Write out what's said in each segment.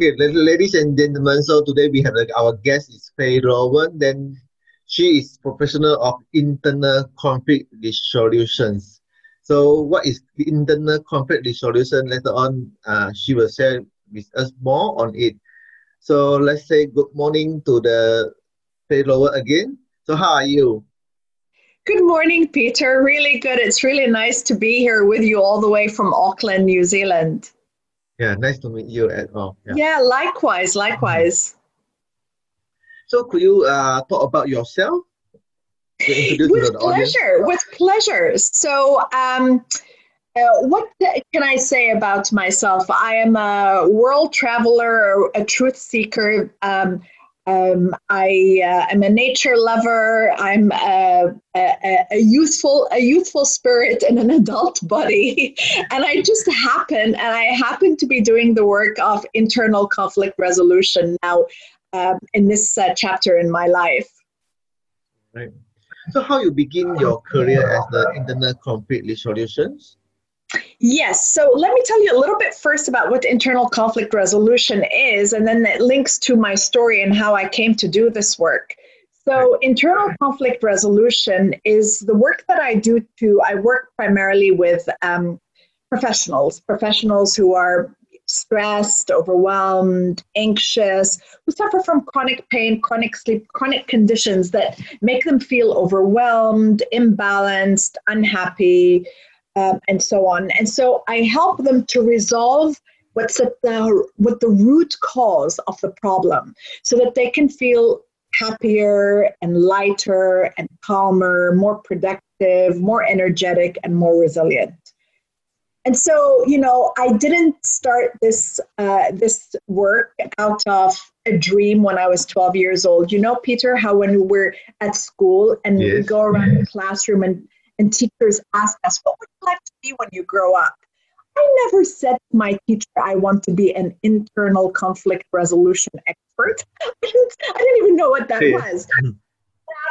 Okay, ladies and gentlemen, so today we have our guest is Faye Lawand. Then she is professional of internal conflict resolutions. So what is internal conflict resolution? Later on, uh, she will share with us more on it. So let's say good morning to the Faye Lawand again. So how are you? Good morning, Peter. Really good. It's really nice to be here with you all the way from Auckland, New Zealand. Yeah, nice to meet you at all. Yeah, yeah likewise, likewise. So, could you uh, talk about yourself? With pleasure, with pleasure. So, um, uh, what can I say about myself? I am a world traveler, a truth seeker. Um, um, I uh, am a nature lover. I'm a, a, a, youthful a youthful spirit in an adult body, and I just happen and I happen to be doing the work of internal conflict resolution now um, in this uh, chapter in my life. Right. So, how you begin your career as the internal conflict resolutions? Yes. So let me tell you a little bit first about what internal conflict resolution is, and then it links to my story and how I came to do this work. So, internal conflict resolution is the work that I do to, I work primarily with um, professionals, professionals who are stressed, overwhelmed, anxious, who suffer from chronic pain, chronic sleep, chronic conditions that make them feel overwhelmed, imbalanced, unhappy, um, and so on. And so I help them to resolve what's at the what the root cause of the problem, so that they can feel happier and lighter and calmer, more productive, more energetic, and more resilient. And so, you know, I didn't start this uh, this work out of a dream when I was 12 years old. You know, Peter, how when we're at school and yes. we go around the classroom and and teachers ask us, What would you like to be when you grow up? I never said to my teacher, I want to be an internal conflict resolution expert. I didn't, I didn't even know what that yeah. was. Out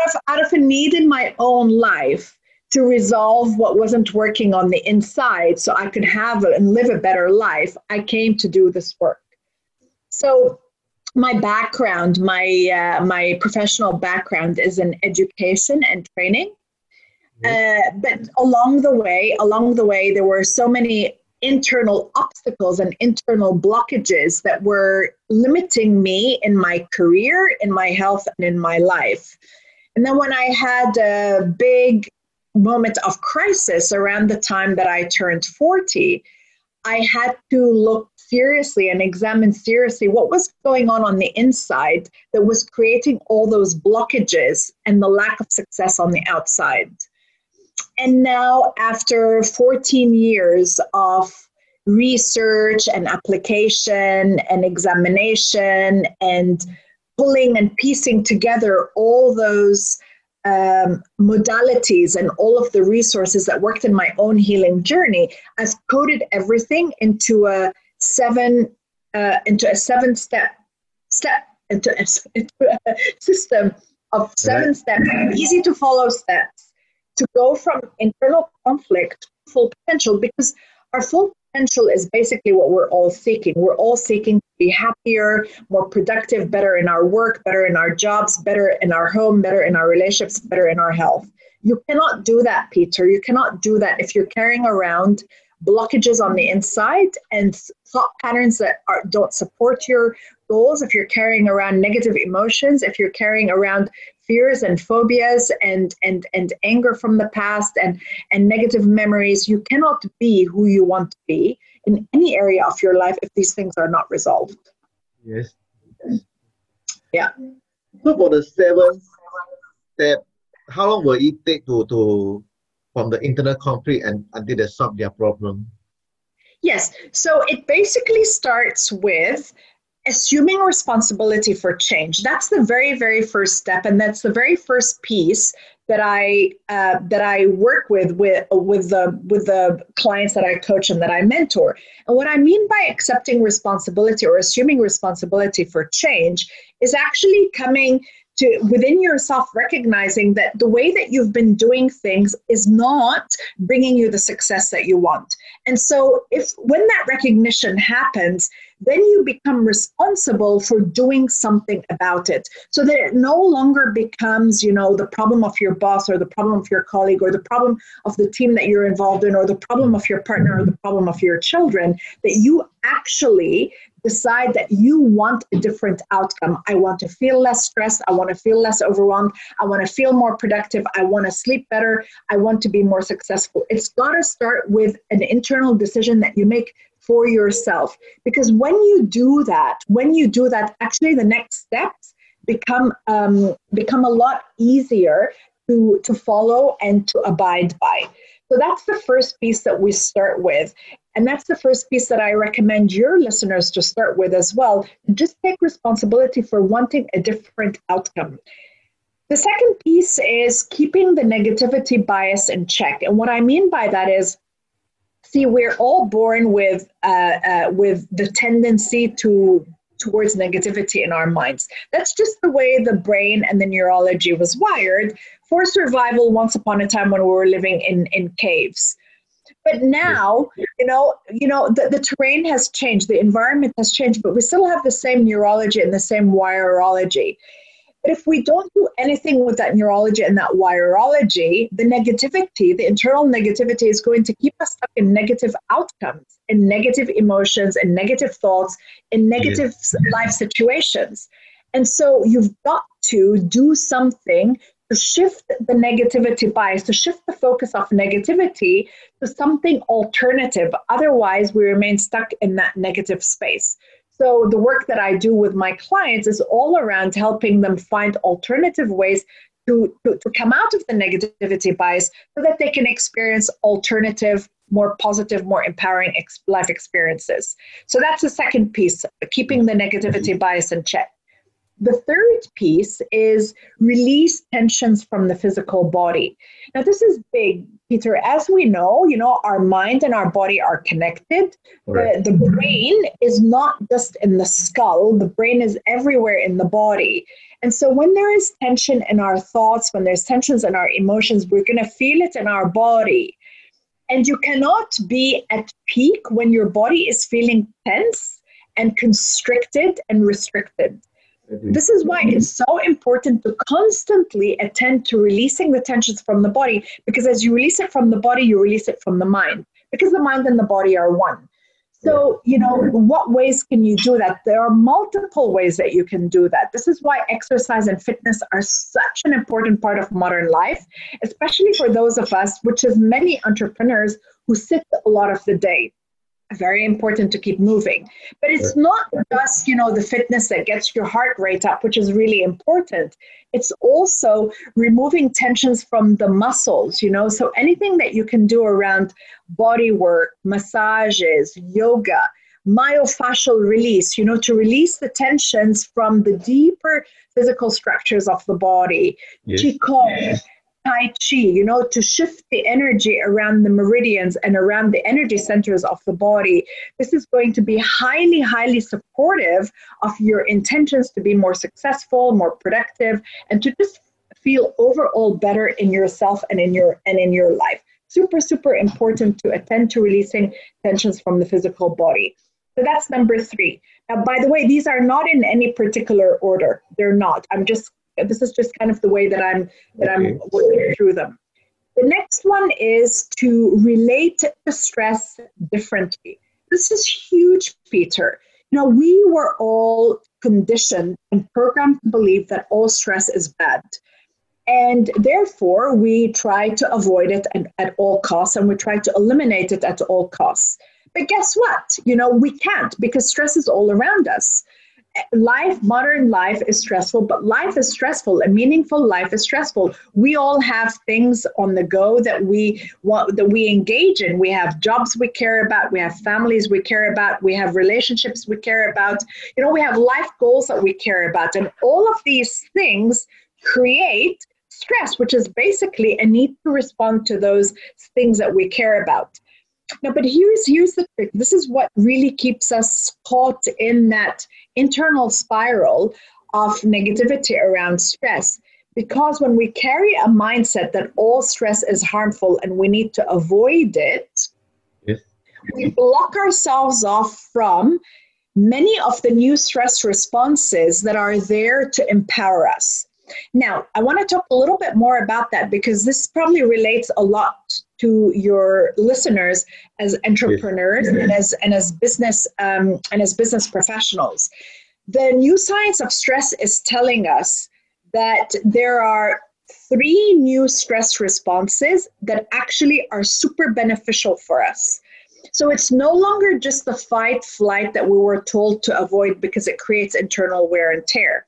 of, out of a need in my own life to resolve what wasn't working on the inside so I could have and live a better life, I came to do this work. So, my background, my, uh, my professional background is in education and training. Uh, but along the way, along the way, there were so many internal obstacles and internal blockages that were limiting me in my career, in my health, and in my life. And then when I had a big moment of crisis around the time that I turned 40, I had to look seriously and examine seriously what was going on on the inside that was creating all those blockages and the lack of success on the outside. And now, after 14 years of research and application and examination and pulling and piecing together all those um, modalities and all of the resources that worked in my own healing journey, I've coded everything into a seven uh, into a seven step step into a, into a system of seven right. steps, easy to follow steps to go from internal conflict to full potential because our full potential is basically what we're all seeking. We're all seeking to be happier, more productive, better in our work, better in our jobs, better in our home, better in our relationships, better in our health. You cannot do that, Peter. You cannot do that if you're carrying around blockages on the inside and thought patterns that are, don't support your goals, if you're carrying around negative emotions, if you're carrying around fears and phobias and and and anger from the past and and negative memories you cannot be who you want to be in any area of your life if these things are not resolved. Yes. Yeah. So for the seventh step how long will it take to to from the internal conflict and until they solve their problem? Yes. So it basically starts with assuming responsibility for change. That's the very very first step and that's the very first piece that i uh, that i work with with with the with the clients that i coach and that i mentor. And what i mean by accepting responsibility or assuming responsibility for change is actually coming to within yourself recognizing that the way that you've been doing things is not bringing you the success that you want. And so if when that recognition happens then you become responsible for doing something about it so that it no longer becomes you know the problem of your boss or the problem of your colleague or the problem of the team that you're involved in or the problem of your partner or the problem of your children that you actually decide that you want a different outcome. I want to feel less stressed. I want to feel less overwhelmed. I want to feel more productive. I want to sleep better. I want to be more successful. It's got to start with an internal decision that you make for yourself. Because when you do that, when you do that, actually the next steps become um, become a lot easier to to follow and to abide by. So that's the first piece that we start with. And that's the first piece that I recommend your listeners to start with as well. Just take responsibility for wanting a different outcome. The second piece is keeping the negativity bias in check. And what I mean by that is, see, we're all born with uh, uh, with the tendency to towards negativity in our minds. That's just the way the brain and the neurology was wired for survival once upon a time when we were living in, in caves. But now, you know, you know, the, the terrain has changed, the environment has changed, but we still have the same neurology and the same wirology. But if we don't do anything with that neurology and that wirology, the negativity, the internal negativity is going to keep us stuck in negative outcomes, in negative emotions, and negative thoughts, in negative life situations. And so you've got to do something to shift the negativity bias, to shift the focus of negativity to something alternative. Otherwise, we remain stuck in that negative space. So, the work that I do with my clients is all around helping them find alternative ways to, to, to come out of the negativity bias so that they can experience alternative more positive, more empowering ex- life experiences. So that's the second piece, keeping the negativity bias in check. The third piece is release tensions from the physical body. Now, this is big, Peter. As we know, you know, our mind and our body are connected. Right. The, the brain is not just in the skull, the brain is everywhere in the body. And so, when there is tension in our thoughts, when there's tensions in our emotions, we're going to feel it in our body. And you cannot be at peak when your body is feeling tense and constricted and restricted. This is why it's so important to constantly attend to releasing the tensions from the body because as you release it from the body, you release it from the mind because the mind and the body are one. So, you know, what ways can you do that? There are multiple ways that you can do that. This is why exercise and fitness are such an important part of modern life, especially for those of us, which is many entrepreneurs who sit a lot of the day very important to keep moving. But it's not just you know the fitness that gets your heart rate up which is really important. It's also removing tensions from the muscles you know? So anything that you can do around body work massages yoga myofascial release you know to release the tensions from the deeper physical structures of the body yes. qigong Tai Chi, you know, to shift the energy around the meridians and around the energy centers of the body. This is going to be highly, highly supportive of your intentions to be more successful, more productive, and to just feel overall better in yourself and in your and in your life. Super, super important to attend to releasing tensions from the physical body. So that's number three. Now, by the way, these are not in any particular order. They're not. I'm just this is just kind of the way that I'm that okay. I'm working through them. The next one is to relate to stress differently. This is huge, Peter. You know, we were all conditioned and programmed to believe that all stress is bad. And therefore, we try to avoid it at, at all costs and we try to eliminate it at all costs. But guess what? You know, we can't because stress is all around us life, modern life is stressful, but life is stressful. A meaningful life is stressful. We all have things on the go that we want that we engage in. We have jobs we care about, we have families we care about, we have relationships we care about. You know, we have life goals that we care about. And all of these things create stress, which is basically a need to respond to those things that we care about. Now, but here's here's the trick. This is what really keeps us caught in that internal spiral of negativity around stress. Because when we carry a mindset that all stress is harmful and we need to avoid it, yes. we block ourselves off from many of the new stress responses that are there to empower us. Now, I want to talk a little bit more about that because this probably relates a lot to your listeners as entrepreneurs yes. and as and as business um, and as business professionals. The new science of stress is telling us that there are three new stress responses that actually are super beneficial for us. So it's no longer just the fight flight that we were told to avoid because it creates internal wear and tear.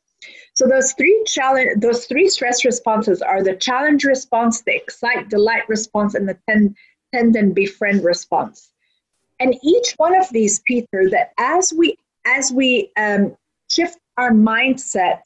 So those three challenge, those three stress responses are the challenge response, the excite delight response, and the tend, tend and befriend response. And each one of these, Peter, that as we as we um, shift our mindset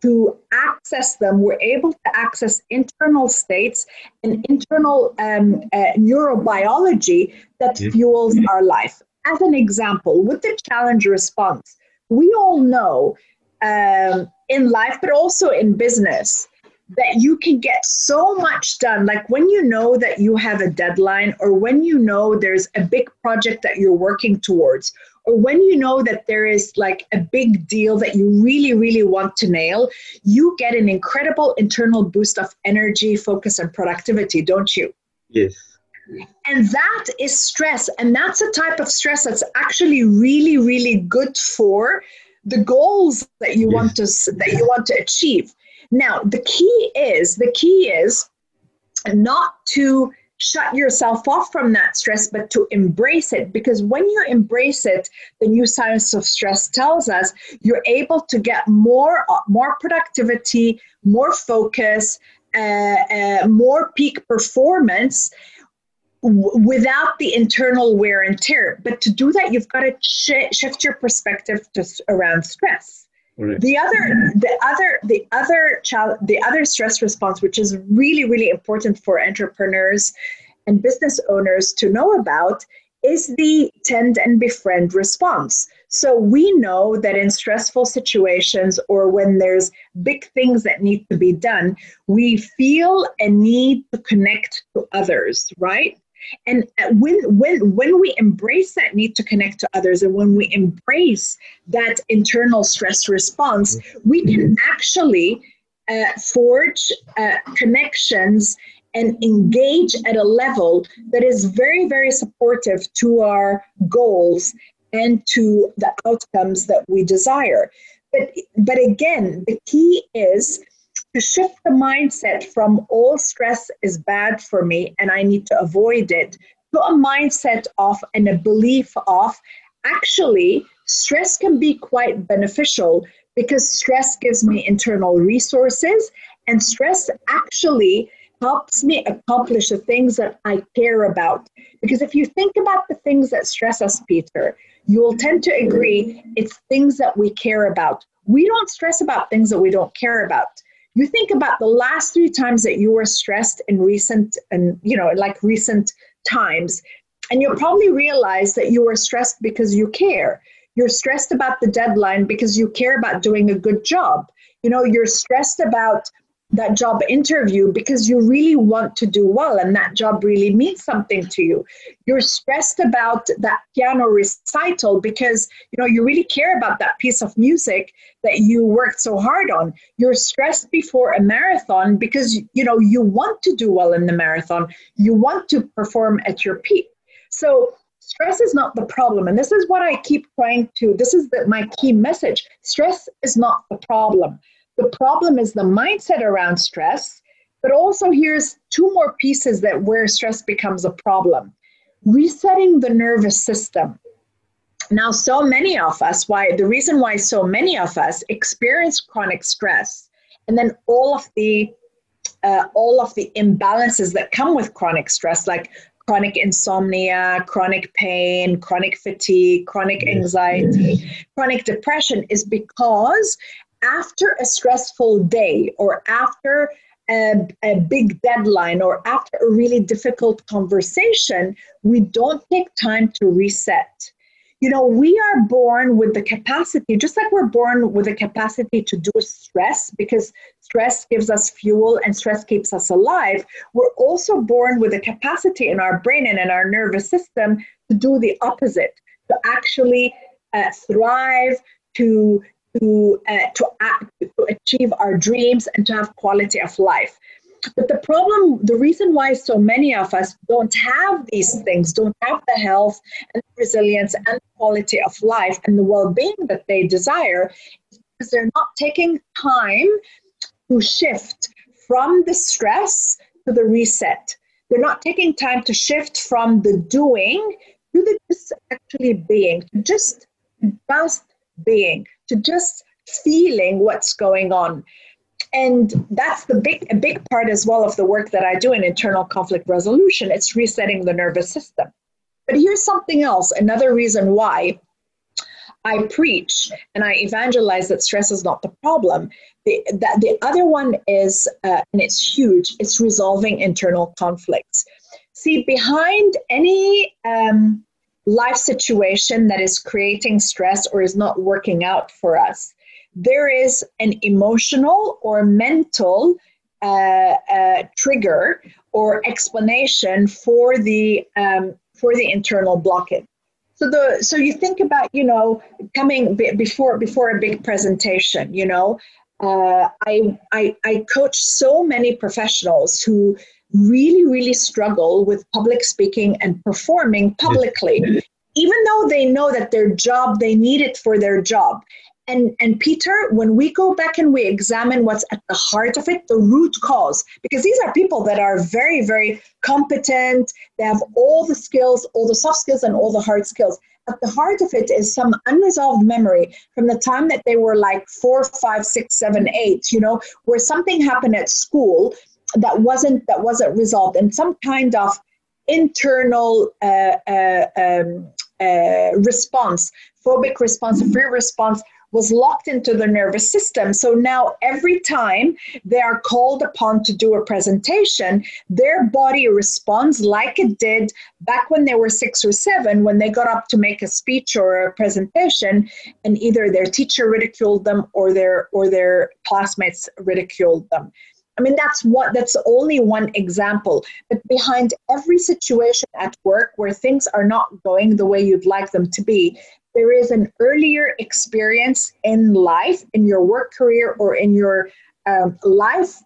to access them, we're able to access internal states and internal um, uh, neurobiology that fuels our life. As an example, with the challenge response, we all know um, in life, but also in business, that you can get so much done. Like when you know that you have a deadline, or when you know there's a big project that you're working towards, or when you know that there is like a big deal that you really, really want to nail, you get an incredible internal boost of energy, focus, and productivity, don't you? Yes. And that is stress. And that's a type of stress that's actually really, really good for the goals that you want to that you want to achieve. Now, the key is the key is not to shut yourself off from that stress, but to embrace it. Because when you embrace it, the new science of stress tells us you're able to get more, uh, more productivity, more focus, uh, uh, more peak performance without the internal wear and tear. But to do that, you've got to sh- shift your perspective to, around stress. Right. The other, the other, the other child, the other stress response, which is really, really important for entrepreneurs and business owners to know about, is the tend and befriend response. So we know that in stressful situations or when there's big things that need to be done, we feel a need to connect to others, right? And when when when we embrace that need to connect to others, and when we embrace that internal stress response, we can actually uh, forge uh, connections and engage at a level that is very very supportive to our goals and to the outcomes that we desire. But but again, the key is to shift the mindset from all stress is bad for me and I need to avoid it to a mindset of and a belief of actually stress can be quite beneficial because stress gives me internal resources and stress actually helps me accomplish the things that I care about. Because if you think about the things that stress us, Peter, you will tend to agree it's things that we care about. We don't stress about things that we don't care about you think about the last three times that you were stressed in recent and you know like recent times and you'll probably realize that you were stressed because you care. You're stressed about the deadline because you care about doing a good job. You know you're stressed about that job interview because you really want to do well and that job really means something to you. You're stressed about that piano recital because you know you really care about that piece of music that you worked so hard on. You're stressed before a marathon because you know you want to do well in the marathon. You want to perform at your peak. So stress is not the problem. And this is what i keep trying to this is the, my key message. Stress is not the problem the problem is the mindset around stress, but also here's two more pieces that where stress becomes a problem. Resetting the nervous system. Now, so many of us, why the reason why so many of us experience chronic stress, and then all of the uh, all of the imbalances that come with chronic stress, like chronic insomnia, chronic pain, chronic fatigue, chronic anxiety, chronic depression, is because after a stressful day or after a, a, big deadline or after a really difficult conversation, we don't take time to reset. You know, we are born with the capacity, just like we're born with the capacity to do stress because stress gives us fuel and stress keeps us alive. We're also born with the capacity in our brain and in our nervous system to do the opposite, to actually uh, thrive, to to uh, to act, to achieve our dreams, and to have quality of life. But the problem, the reason why so many of us don't have these things, don't have the health and resilience and quality of life and the well-being that they desire, is because they're not taking time to shift from the stress to the reset. They're not taking time to shift from the doing to the just actually being, just just being, to just feeling what's going on. And that's the big a big part as well of the work that I do in internal conflict resolution. It's resetting the nervous system. But here's something else, another reason why I preach and I evangelize that stress is not the problem. The, the, the other one is, uh, and it's huge, it's resolving internal conflicts. See, behind any um, life situation that is creating stress or is not working out for us, there is an emotional or mental uh, uh, trigger or explanation for the um, for the internal blockage. So the so you think about you know coming before before a big presentation. You know, uh, I, I I coach so many professionals who really really struggle with public speaking and performing publicly, even though they know that their job they need it for their job. And and peter when we go back and we examine what's at the heart of it the root cause because these are people that are very very competent they have all the skills all the soft skills and all the hard skills. At the heart of it is some unresolved memory from the time that they were like four five six seven eight you know where something happened at school that wasn't that wasn't resolved and some kind of internal uh, uh, um, uh, response phobic response fear response was locked into the nervous system. So now every time they are called upon to do a presentation, their body responds like it did back when they were six or seven, when they got up to make a speech or a presentation, and either their teacher ridiculed them or their or their classmates ridiculed them. I mean, that's what that's only one example. But behind every situation at work where things are not going the way you'd like them to be, there is an earlier experience in life, in your work career, or in your um, life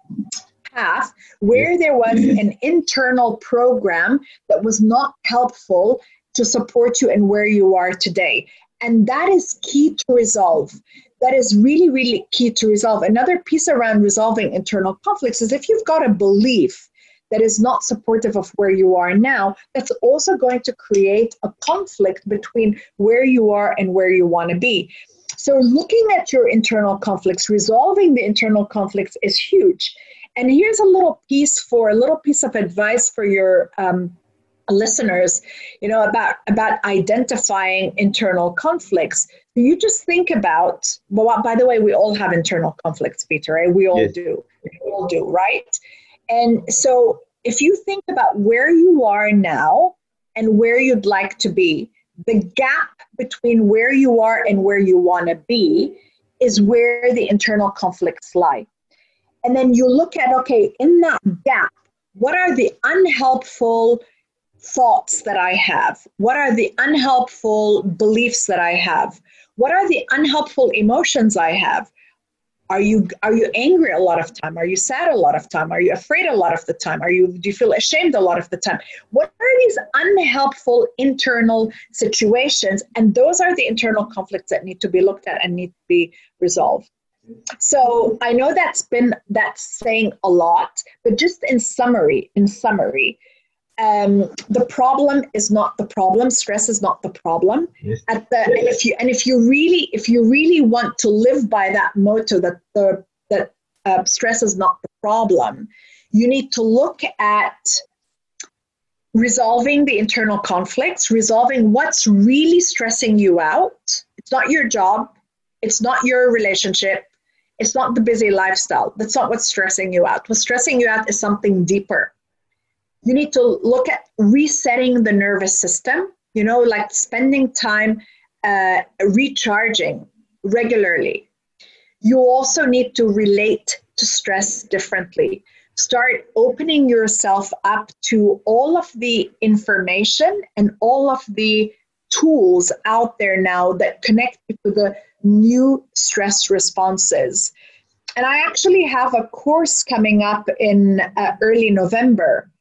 path where there was an internal program that was not helpful to support you and where you are today. And that is key to resolve. That is really, really key to resolve. Another piece around resolving internal conflicts is if you've got a belief that is not supportive of where you are now, that's also going to create a conflict between where you are and where you want to be. So, looking at your internal conflicts, resolving the internal conflicts is huge. And here's a little piece for a little piece of advice for your um, listeners, you know, about about identifying internal conflicts. You just think about. Well, by the way, we all have internal conflicts, Peter. Right? We all yes. do. We all do, right? And so if you think about where you are now and where you'd like to be, the gap between where you are and where you want to be is where the internal conflicts lie. And then you look at, okay, in that gap, what are the unhelpful thoughts that I have? What are the unhelpful beliefs that I have? What are the unhelpful emotions I have? Are you are you angry a lot of time? Are you sad a lot of time? Are you afraid a lot of the time? Are you do you feel ashamed a lot of the time? What are these unhelpful internal situations? And those are the internal conflicts that need to be looked at and need to be resolved. So I know that's been that's saying a lot, but just in summary, in summary, um, the problem is not the problem. Stress is not the problem. Yes. At the and if you and if you really if you really want to live by that motto that the that uh, stress is not the problem, you need to look at resolving the internal conflicts, resolving what's really stressing you out. It's not your job. It's not your relationship. It's not the busy lifestyle. That's not what's stressing you out. What's stressing you out is something deeper you need to look at resetting the nervous system, you know, like spending time uh, recharging regularly. You also need to relate to stress differently. Start opening yourself up to all of the information and all of the tools out there now that connect you to the new stress responses. And I actually have a course coming up in uh, early November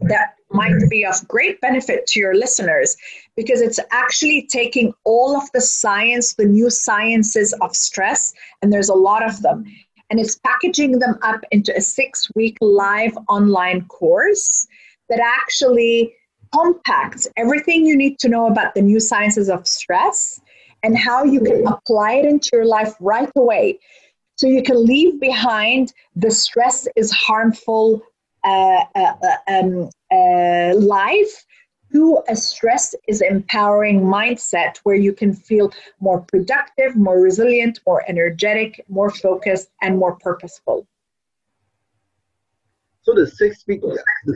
that might be of great benefit to your listeners because it's actually taking all of the science, the new sciences of stress, and there's a lot of them, and it's packaging them up into a six week live online course that actually compacts everything you need to know about the new sciences of stress and how you can apply it into your life right away. So you can leave behind the stress is harmful um, uh, life to a stress is empowering mindset where you can feel more productive, more resilient, more energetic, more focused, and more purposeful. So the six week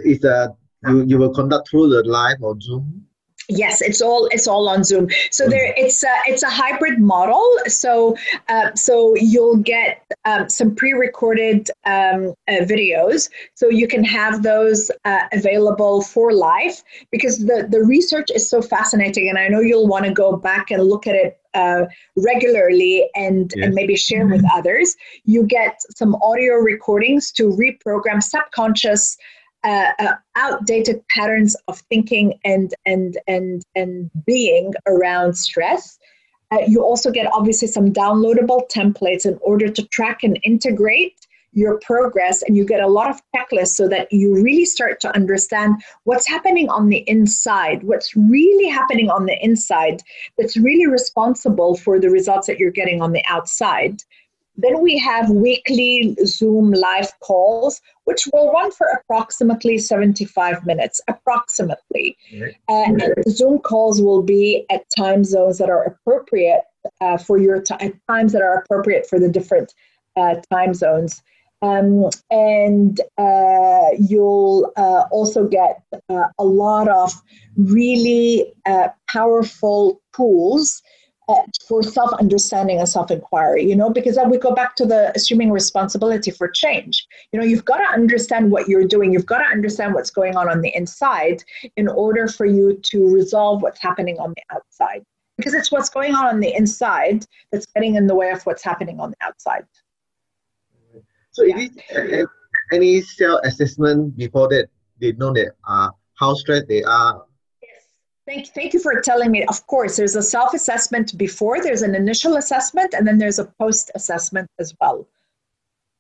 is that you, you will conduct through the live or Zoom? Yes, it's all it's all on Zoom. So there, it's a it's a hybrid model. So uh, so you'll get um, some pre-recorded um, uh, videos, so you can have those uh, available for life because the the research is so fascinating, and I know you'll want to go back and look at it uh, regularly and, yes. and maybe share with others. You get some audio recordings to reprogram subconscious uh, uh, outdated patterns of thinking and and and and being around stress. Uh, you also get obviously some downloadable templates in order to track and integrate your progress and you get a lot of checklists so that you really start to understand what's happening on the inside what's really happening on the inside that's really responsible for the results that you're getting on the outside then we have weekly Zoom live calls, which will run for approximately 75 minutes, approximately. Right. Uh, and the Zoom calls will be at time zones that are appropriate uh, for your t- times that are appropriate for the different uh, time zones. Um, and uh, you'll uh, also get uh, a lot of really powerful tools for self understanding and self inquiry, you know, because then we go back to the assuming responsibility for change. You know, you've got to understand what you're doing, you've got to understand what's going on on the inside in order for you to resolve what's happening on the outside. Because it's what's going on on the inside that's getting in the way of what's happening on the outside. So, yeah. is any self assessment before that they know that uh, how stressed they are Thank, thank you for telling me. Of course, there's a self assessment before, there's an initial assessment, and then there's a post assessment as well.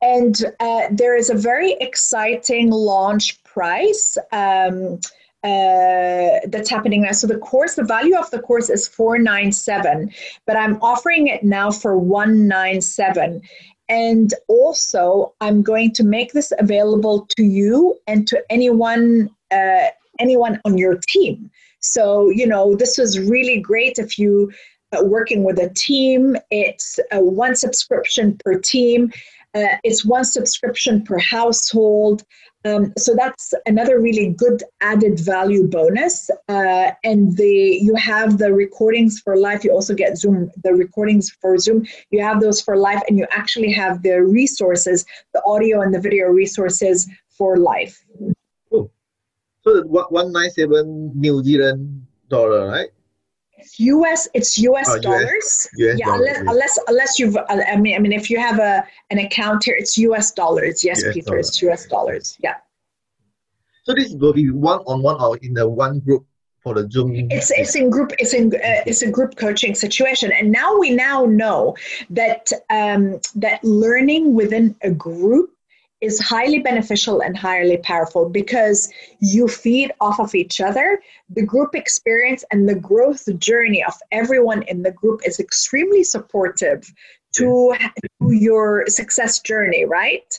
And uh, there is a very exciting launch price um, uh, that's happening now. So the course, the value of the course is 497, but I'm offering it now for 197. And also, I'm going to make this available to you and to anyone uh, anyone on your team. So, you know, this was really great if you uh, working with a team. It's uh, one subscription per team. Uh, it's one subscription per household. Um, so that's another really good added value bonus. Uh, and the you have the recordings for life. You also get Zoom the recordings for Zoom. You have those for life, and you actually have the resources, the audio and the video resources for life. So one nine seven New Zealand dollar, right? US. It's US oh, dollars. US, US yeah, dollars, unless, yes. unless unless you've. I mean, I mean, if you have a an account here, it's US dollars. Yes, US Peter, dollars. it's US dollars. Yeah. So this will be one on one or in the one group for the Zoom. It's it's in group. It's in uh, it's a group coaching situation, and now we now know that um, that learning within a group is highly beneficial and highly powerful because you feed off of each other. The group experience and the growth journey of everyone in the group is extremely supportive to, to your success journey, right?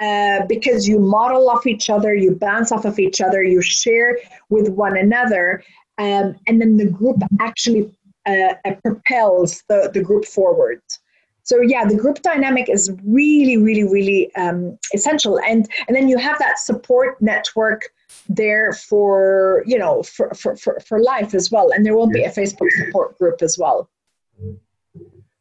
Uh, because you model off each other, you bounce off of each other, you share with one another, um, and then the group actually uh, propels the, the group forward. So yeah, the group dynamic is really, really, really um, essential, and and then you have that support network there for you know for for, for, for life as well, and there will be a Facebook support group as well.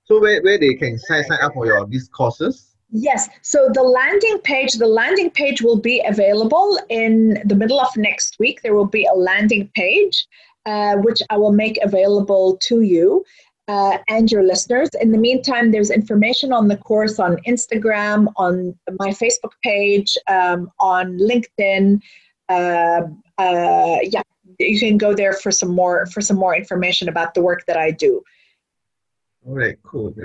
So where, where they can sign, sign up for your these courses? Yes. So the landing page, the landing page will be available in the middle of next week. There will be a landing page uh, which I will make available to you. Uh, and your listeners. In the meantime, there's information on the course on Instagram, on my Facebook page, um, on LinkedIn. Uh, uh, yeah, you can go there for some more for some more information about the work that I do. All right, cool.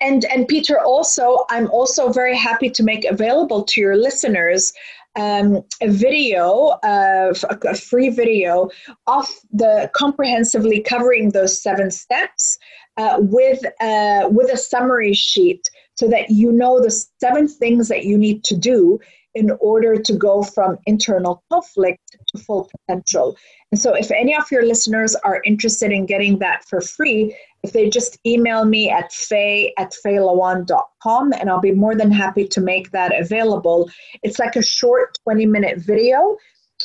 And and Peter, also, I'm also very happy to make available to your listeners um, a video, uh, a free video of the comprehensively covering those seven steps uh, with uh, with a summary sheet, so that you know the seven things that you need to do in order to go from internal conflict to full potential. And so, if any of your listeners are interested in getting that for free, if they just email me at faye at fayelawand.com and I'll be more than happy to make that available. It's like a short 20 minute video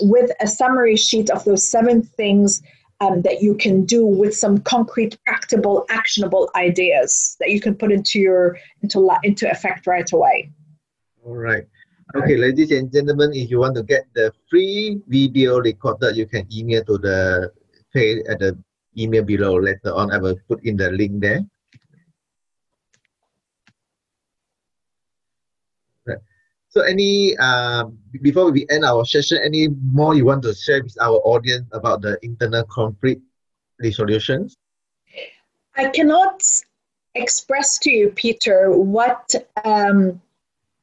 with a summary sheet of those seven things um, that you can do with some concrete, practical, actionable ideas that you can put into your into into effect right away. All right. Okay, ladies and gentlemen, if you want to get the free video recorded, you can email to the pay at the email below. Later on, I will put in the link there. So any, uh, before we end our session, any more you want to share with our audience about the internal conflict resolutions? I cannot express to you, Peter, what um,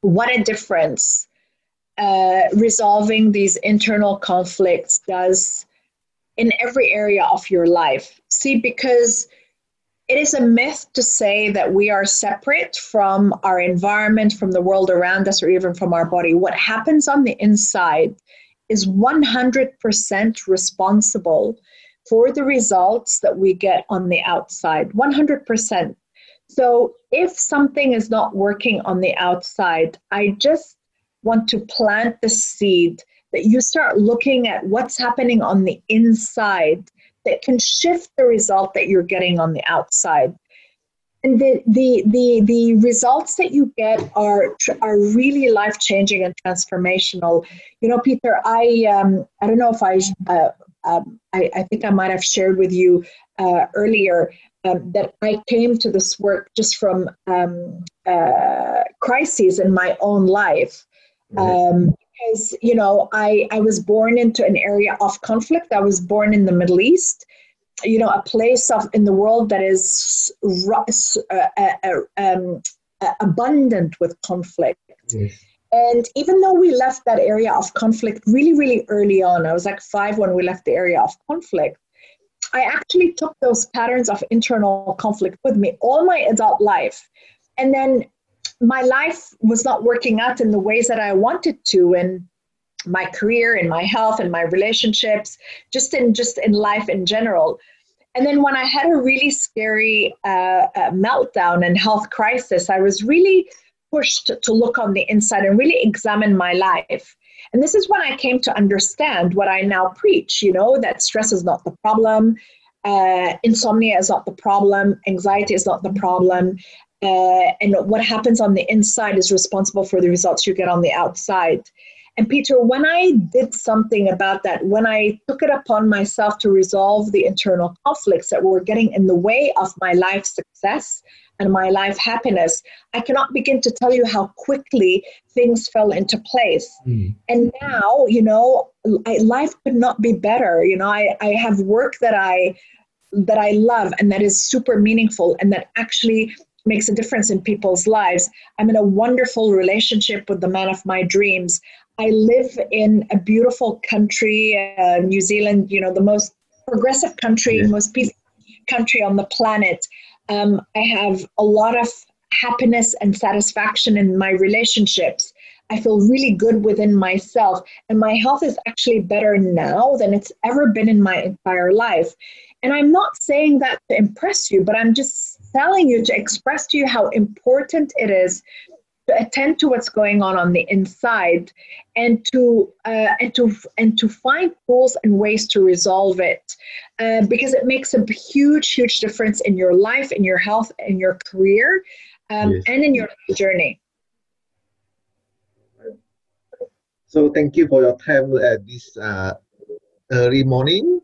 what a difference uh, resolving these internal conflicts does in every area of your life. See, because it is a myth to say that we are separate from our environment, from the world around us, or even from our body. What happens on the inside is 100% responsible for the results that we get on the outside. 100%. So if something is not working on the outside, I just want to plant the seed that you start looking at what's happening on the inside that can shift the result that you're getting on the outside. And the, the, the, the results that you get are, are really life changing and transformational. You know, Peter, I, um, I don't know if I, uh, um, I, I think I might have shared with you uh, earlier um, that I came to this work just from um, uh, crises in my own life. Um, because you know, I I was born into an area of conflict. I was born in the Middle East, you know, a place of in the world that is uh, uh, uh, um, uh, abundant with conflict. Yes. And even though we left that area of conflict really, really early on, I was like five when we left the area of conflict I actually took those patterns of internal conflict with me all my adult life. And then my life was not working out in the ways that I wanted to in my career, in my health, in my relationships, just in just in life in general. And then when I had a really scary uh, uh, meltdown and health crisis, I was really pushed to look on the inside and really examine my life. And this is when I came to understand what I now preach, you know, that stress is not the problem, uh, insomnia is not the problem, anxiety is not the problem. Uh, and what happens on the inside is responsible for the results you get on the outside. And Peter, when I did something about that, when I took it upon myself to resolve the internal conflicts that were getting in the way of my life success and my life happiness, I cannot begin to tell you how quickly things fell into place. Mm. And now, you know, I, life could not be better. You know, I, I have work that I that I love and that is super meaningful and that actually makes a difference in people's lives. I'm in a wonderful relationship with the man of my dreams. I live in a beautiful country, uh, New Zealand, you know, the most progressive country, yeah. most peaceful country on the planet. Um, I have a lot of happiness and satisfaction in my relationships. I feel really good within myself, and my health is actually better now than it's ever been in my entire life. And I'm not saying that to impress you, but I'm just telling you to express to you how important it is to attend to what's going on on the inside and to uh, and to and to find tools and ways to resolve it uh, because it makes a huge huge difference in your life in your health in your career um, yes. and in your journey. So thank you for your time at this uh, early morning.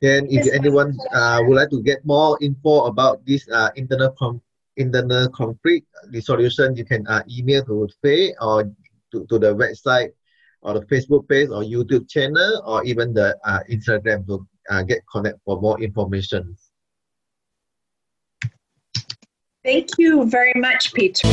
And if anyone uh, would like to get more info about this uh, internal com- internal conflict resolution, you can uh, email to Faye or to, to the website or the Facebook page or YouTube channel or even the uh, Instagram to uh, get connect for more information. Thank you very much, Peter.